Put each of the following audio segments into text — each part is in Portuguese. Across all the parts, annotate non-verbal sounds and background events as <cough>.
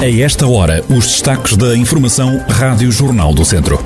A esta hora, os destaques da Informação Rádio Jornal do Centro.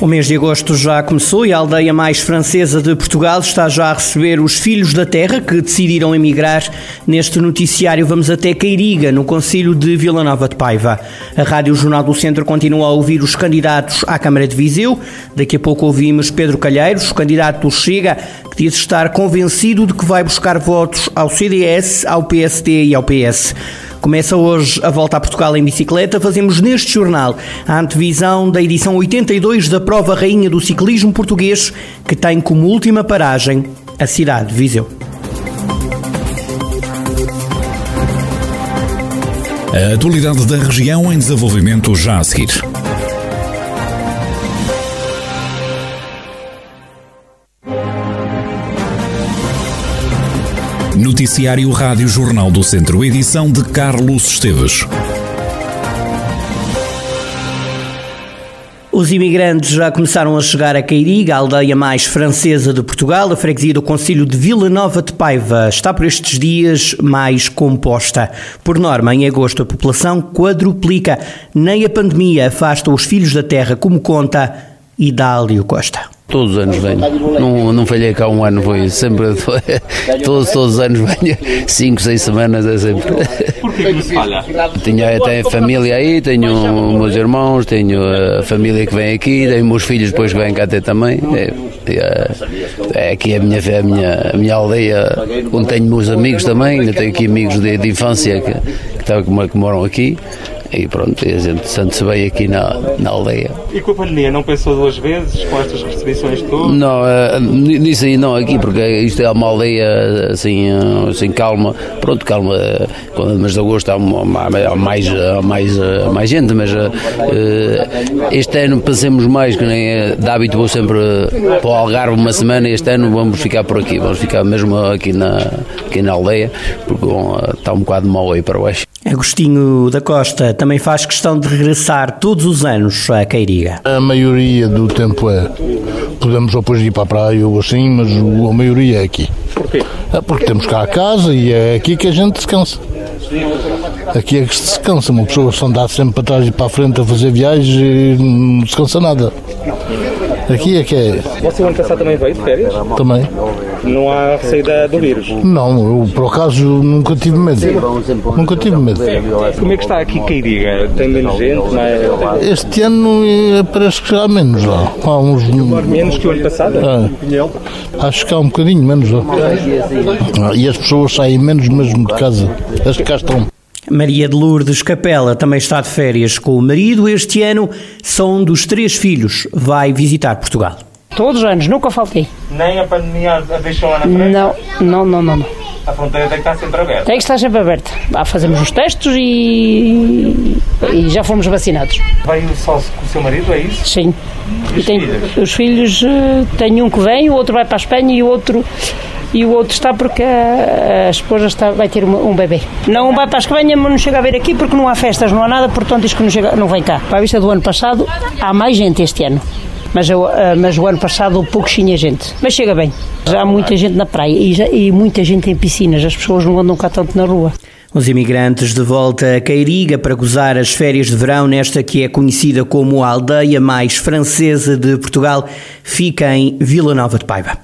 O mês de agosto já começou e a aldeia mais francesa de Portugal está já a receber os filhos da terra que decidiram emigrar. Neste noticiário vamos até Cairiga, no Conselho de Vila Nova de Paiva. A Rádio Jornal do Centro continua a ouvir os candidatos à Câmara de Viseu. Daqui a pouco ouvimos Pedro Calheiros, candidato do Chega, diz estar convencido de que vai buscar votos ao CDS, ao PSD e ao PS. Começa hoje a volta a Portugal em bicicleta. Fazemos neste jornal a antevisão da edição 82 da Prova Rainha do Ciclismo Português, que tem como última paragem a cidade de Viseu. A atualidade da região em desenvolvimento já a seguir. Noticiário Rádio Jornal do Centro, edição de Carlos Esteves. Os imigrantes já começaram a chegar a Cairiga, a aldeia mais francesa de Portugal. A freguesia do Conselho de Vila Nova de Paiva está por estes dias mais composta. Por norma, em agosto a população quadruplica. Nem a pandemia afasta os filhos da terra, como conta Idálio Costa. Todos os anos venho. Não, não falhei cá um ano, foi sempre. <laughs> todos, todos os anos venho. Cinco, seis semanas é sempre. Porquê que se falha? Tenho, tenho família aí, tenho meus irmãos, tenho a família que vem aqui, tenho meus filhos depois que vêm cá até também. É, é, é aqui a minha, a, minha, a minha aldeia, onde tenho meus amigos também, ainda tenho aqui amigos de, de infância que, que, que moram aqui. E pronto, a gente sente-se bem aqui na, na aldeia. E com a pandemia, não pensou duas vezes com estas restrições todas? Não, uh, nisso aí não, aqui, porque isto é uma aldeia assim, uh, assim calma. Pronto, calma, quando no mês de agosto há, há mais, há mais, há mais gente, mas este ano pensemos mais, que nem de hábito vou sempre para o Algarve uma semana, este ano vamos ficar por aqui, vamos ficar mesmo aqui na, aqui na aldeia, porque bom, está um bocado mal aí para baixo. Agostinho da Costa também faz questão de regressar todos os anos à Cairiga. A maioria do tempo é. Podemos depois ir para a praia ou assim, mas a maioria é aqui. Porquê? É porque temos cá a casa e é aqui que a gente descansa. Aqui é que se descansa. Uma pessoa se andar sempre para trás e para a frente a fazer viagens e não descansa nada. Aqui é que é. Você ano passado também veio de férias? Também. Não há receio do vírus? Não, eu por acaso nunca tive medo. Nunca tive medo. Como é que está aqui Cairiga? Tem menos gente? Não é? Este ano eh, parece que já há menos lá. Há uns... Menos que o ano passado? É. Acho que há um bocadinho menos lá. E as pessoas saem menos mesmo de casa. As que cá estão. Maria de Lourdes Capela também está de férias com o marido. Este ano são um dos três filhos. Vai visitar Portugal. Todos os anos, nunca faltei. Nem a pandemia a deixou lá na frente? Não, não, não, não. não. A fronteira tem que estar sempre aberta? Tem que estar sempre aberta. Lá fazemos os testes e, e já fomos vacinados. Veio só com o seu marido, é isso? Sim. E os tem, filhos? Os filhos, eh, tem um que vem, o outro vai para a Espanha e o outro e o outro está porque a, a esposa está, vai ter um, um bebê. Não vai para a Espanha, mas não chega a vir aqui porque não há festas, não há nada, portanto diz que não, chega, não vem cá. Para a vista do ano passado, há mais gente este ano. Mas, eu, ah, mas o ano passado pouco tinha gente. Mas chega bem. Já há muita gente na praia e, já, e muita gente em piscinas. As pessoas não andam cá tanto na rua. Os imigrantes de volta a Cairiga para gozar as férias de verão nesta que é conhecida como a aldeia mais francesa de Portugal, fica em Vila Nova de Paiva.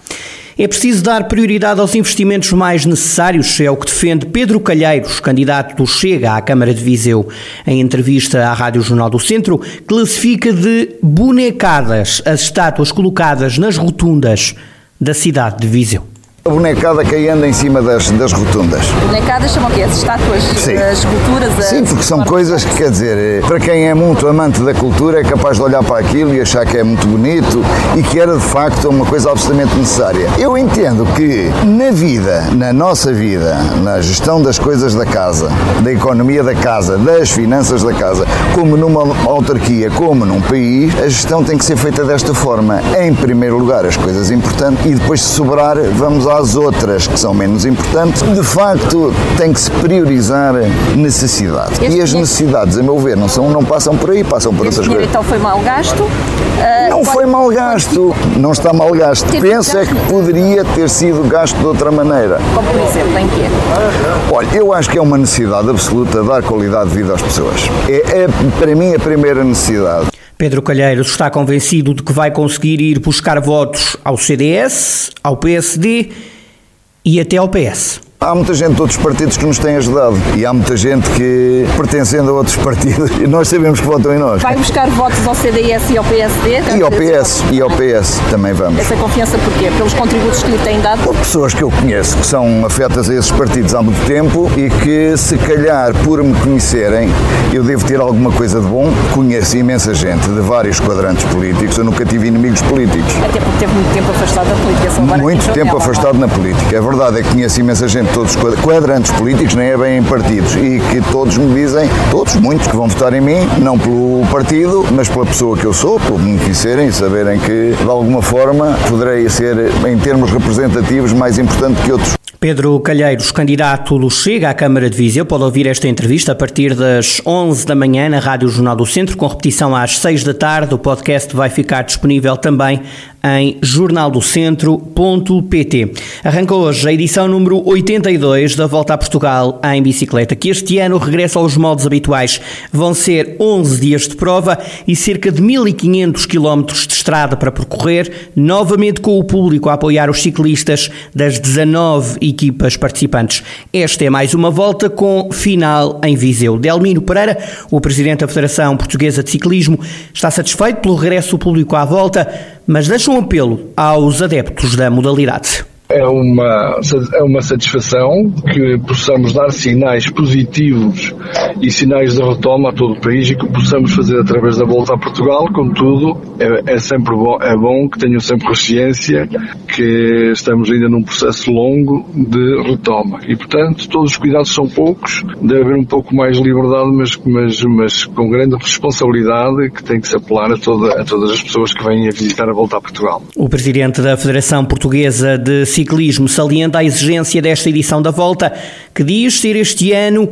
É preciso dar prioridade aos investimentos mais necessários, é o que defende Pedro Calheiros, candidato do Chega à Câmara de Viseu. Em entrevista à Rádio Jornal do Centro, classifica de bonecadas as estátuas colocadas nas rotundas da cidade de Viseu. A bonecada que aí anda em cima das, das rotundas. Bonecadas chamam o quê? As estátuas, Sim. as esculturas? as- Sim, porque são coisas que, quer dizer, eh, para quem é muito amante da cultura é capaz de olhar para aquilo e achar que é muito bonito e que era de facto uma coisa absolutamente necessária. Eu entendo que na vida, na nossa vida, na gestão das coisas da casa, da economia da casa, das finanças da casa, como numa autarquia, como num país, a gestão tem que ser feita desta forma. Em primeiro lugar, as coisas importantes e depois, se sobrar, vamos às outras que são menos importantes, de facto tem que se priorizar necessidades. Este E as necessidades, a meu ver, não, são, não passam por aí, passam por outras coisas. então foi mal gasto. Ah, Não foi mal gasto, não está mal gasto. Penso é que poderia ter sido gasto de outra maneira. Como por exemplo, em quê? Olha, eu acho que é uma necessidade absoluta dar qualidade de vida às pessoas. É, é, para mim a primeira necessidade. Pedro Calheiros está convencido de que vai conseguir ir buscar votos ao CDS, ao PSD e até ao PS. Há muita gente de outros partidos que nos tem ajudado e há muita gente que, pertencendo a outros <laughs> partidos, e nós sabemos que votam em nós. Vai buscar votos ao CDS e ao PSD? E ao PS, e ao PS também vamos. Essa confiança porquê? Pelos contributos que lhe têm dado? Por pessoas que eu conheço que são afetas a esses partidos há muito tempo e que, se calhar, por me conhecerem, eu devo ter alguma coisa de bom. Conheço imensa gente de vários quadrantes políticos, eu nunca tive inimigos políticos. Até porque teve muito tempo afastado da política. Muito tempo afastado na política. É verdade, é que conheço imensa gente, todos os quad- quadrantes políticos, nem é bem em partidos, e que todos me dizem, todos, muitos, que vão votar em mim, não pelo partido, mas pela pessoa que eu sou, por me conhecerem e saberem que, de alguma forma, poderei ser, em termos representativos, mais importante que outros. Pedro Calheiros, candidato do Chega à Câmara de Viseu, pode ouvir esta entrevista a partir das 11 da manhã na Rádio Jornal do Centro, com repetição às 6 da tarde. O podcast vai ficar disponível também em jornaldocentro.pt. Arranca hoje a edição número 82 da Volta a Portugal em bicicleta, que este ano regressa aos moldes habituais. Vão ser 11 dias de prova e cerca de 1500 quilómetros de estrada para percorrer, novamente com o público a apoiar os ciclistas das 19 equipas participantes. Esta é mais uma volta com final em Viseu. Delmino Pereira, o presidente da Federação Portuguesa de Ciclismo, está satisfeito pelo regresso do público à volta, mas deixa um apelo aos adeptos da modalidade. É uma, é uma satisfação que possamos dar sinais positivos e sinais de retoma a todo o país e que possamos fazer através da volta a Portugal. Contudo, é, é sempre bom, é bom que tenham sempre consciência que estamos ainda num processo longo de retoma. E, portanto, todos os cuidados são poucos, deve haver um pouco mais de liberdade, mas, mas, mas com grande responsabilidade que tem que se apelar a, toda, a todas as pessoas que vêm a visitar a volta a Portugal. O presidente da Federação Portuguesa de Ciclismo salienta a exigência desta edição da volta, que diz ser este ano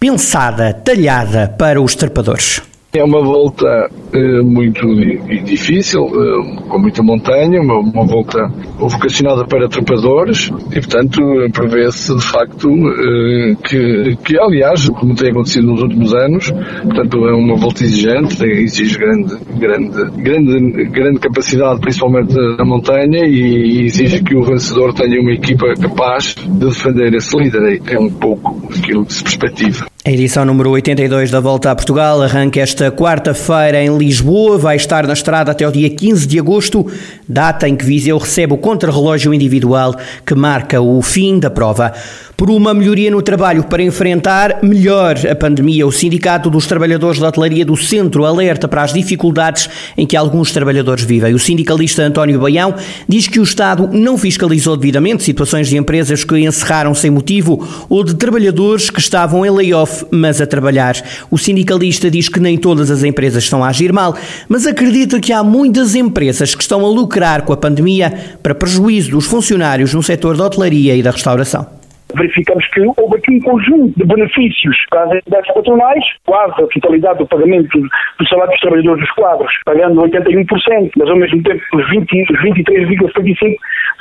pensada, talhada para os trepadores. É uma volta eh, muito di- difícil, eh, com muita montanha, uma, uma volta vocacionada para trepadores e, portanto, prevê-se de facto eh, que, que, aliás, como tem acontecido nos últimos anos, portanto, é uma volta exigente, exige grande, grande, grande, grande capacidade, principalmente na montanha, e, exige que o vencedor tenha uma equipa capaz de defender esse líder. É um pouco aquilo que se perspectiva. A edição número 82 da Volta a Portugal arranca esta quarta-feira em Lisboa, vai estar na estrada até o dia 15 de agosto, data em que Viseu recebe o contrarrelógio individual que marca o fim da prova. Por uma melhoria no trabalho para enfrentar melhor a pandemia, o Sindicato dos Trabalhadores da Hotelaria do Centro alerta para as dificuldades em que alguns trabalhadores vivem. O sindicalista António Baião diz que o Estado não fiscalizou devidamente situações de empresas que encerraram sem motivo ou de trabalhadores que estavam em layoff, mas a trabalhar. O sindicalista diz que nem todas as empresas estão a agir mal, mas acredita que há muitas empresas que estão a lucrar com a pandemia para prejuízo dos funcionários no setor da hotelaria e da restauração verificamos que houve aqui um conjunto de benefícios para as entidades patronais, quase a totalidade do pagamento do salário dos trabalhadores dos quadros, pagando 81%, mas ao mesmo tempo os 20 os 23,75%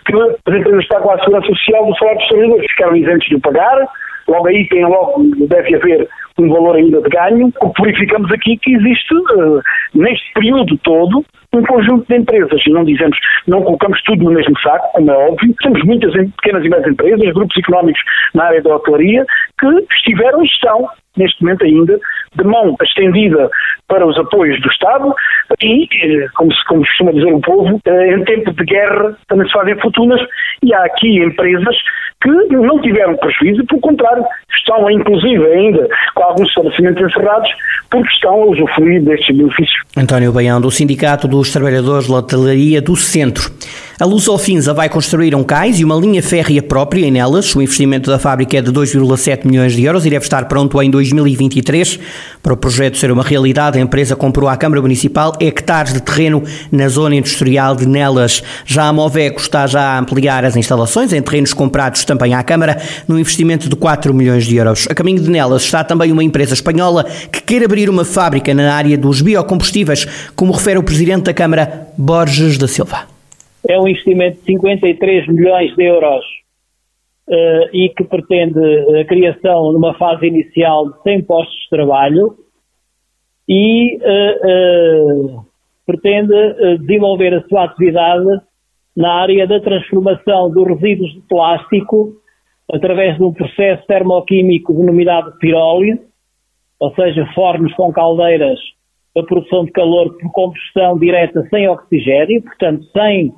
que as empresas pagam à segurança social do salário dos trabalhadores. Ficaram isentos de o pagar, logo aí tem logo, deve haver um valor ainda de ganho. O que aqui que existe, uh, neste período todo, um conjunto de empresas, não dizemos, não colocamos tudo no mesmo saco, como é óbvio, temos muitas pequenas e médias empresas, grupos económicos na área da hotelaria, que estiveram e estão, neste momento ainda, de mão estendida para os apoios do Estado e, como se como costuma dizer o povo, em tempo de guerra também se fazem fortunas e há aqui empresas que não tiveram prejuízo, pelo contrário, estão inclusive ainda alguns estabelecimentos encerrados porque estão a usufruir destes benefícios. António Baião, do Sindicato dos Trabalhadores de Hotelaria do Centro. A Lusofinza vai construir um cais e uma linha férrea própria em Nelas. O investimento da fábrica é de 2,7 milhões de euros e deve estar pronto em 2023. Para o projeto ser uma realidade, a empresa comprou à Câmara Municipal hectares de terreno na zona industrial de Nelas. Já a Moveco está já a ampliar as instalações em terrenos comprados também à Câmara, num investimento de 4 milhões de euros. A caminho de Nelas está também uma empresa espanhola que quer abrir uma fábrica na área dos biocombustíveis, como refere o Presidente da Câmara, Borges da Silva. É um investimento de 53 milhões de euros uh, e que pretende a criação numa fase inicial de 100 postos de trabalho e uh, uh, pretende desenvolver a sua atividade na área da transformação dos resíduos de plástico através de um processo termoquímico denominado pirólise, ou seja, fornos com caldeiras a produção de calor por combustão direta sem oxigênio, portanto, sem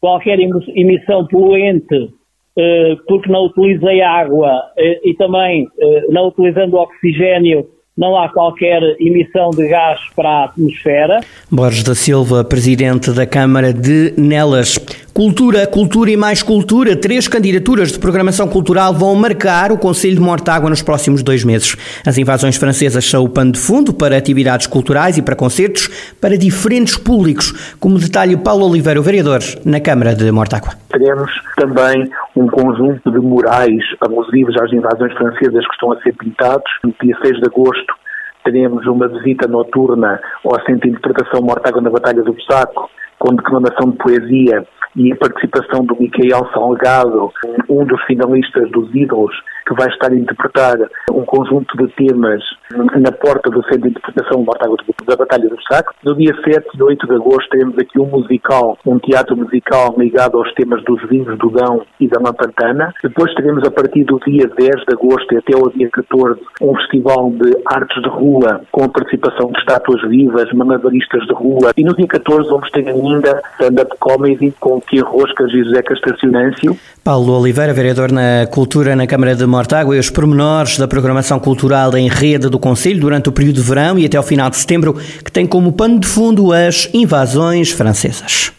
qualquer emissão poluente, eh, porque não utilizei água eh, e também eh, não utilizando oxigênio, não há qualquer emissão de gás para a atmosfera. Borges da Silva, presidente da Câmara de Nelas. Cultura, cultura e mais cultura. Três candidaturas de programação cultural vão marcar o Conselho de Mortágua nos próximos dois meses. As invasões francesas são o pano de fundo para atividades culturais e para concertos para diferentes públicos, como detalha Paulo Oliveira, o vereador, na Câmara de Mortágua. Teremos também um conjunto de murais alusivos às invasões francesas que estão a ser pintados. No dia 6 de agosto teremos uma visita noturna ao Centro de Interpretação Mortágua na Batalha do Saco, com declamação de poesia e a participação do Micael Salgado, um dos finalistas dos Ídolos, que vai estar a interpretar um conjunto de temas na porta do Centro de Interpretação da Batalha do Saco. No dia 7 e 8 de agosto teremos aqui um musical, um teatro musical ligado aos temas dos vinhos do Dão e da Lampantana. Depois teremos a partir do dia 10 de agosto até o dia 14 um festival de artes de rua com a participação de estátuas vivas, malabaristas de rua. E no dia 14 vamos ter ainda stand-up comedy com Tia Roscas e José Castacionâncio. Paulo Oliveira, vereador na Cultura na Câmara de Mortágua e os pormenores da programação cultural em rede do Conselho durante o período de verão e até ao final de setembro, que tem como pano de fundo as invasões francesas.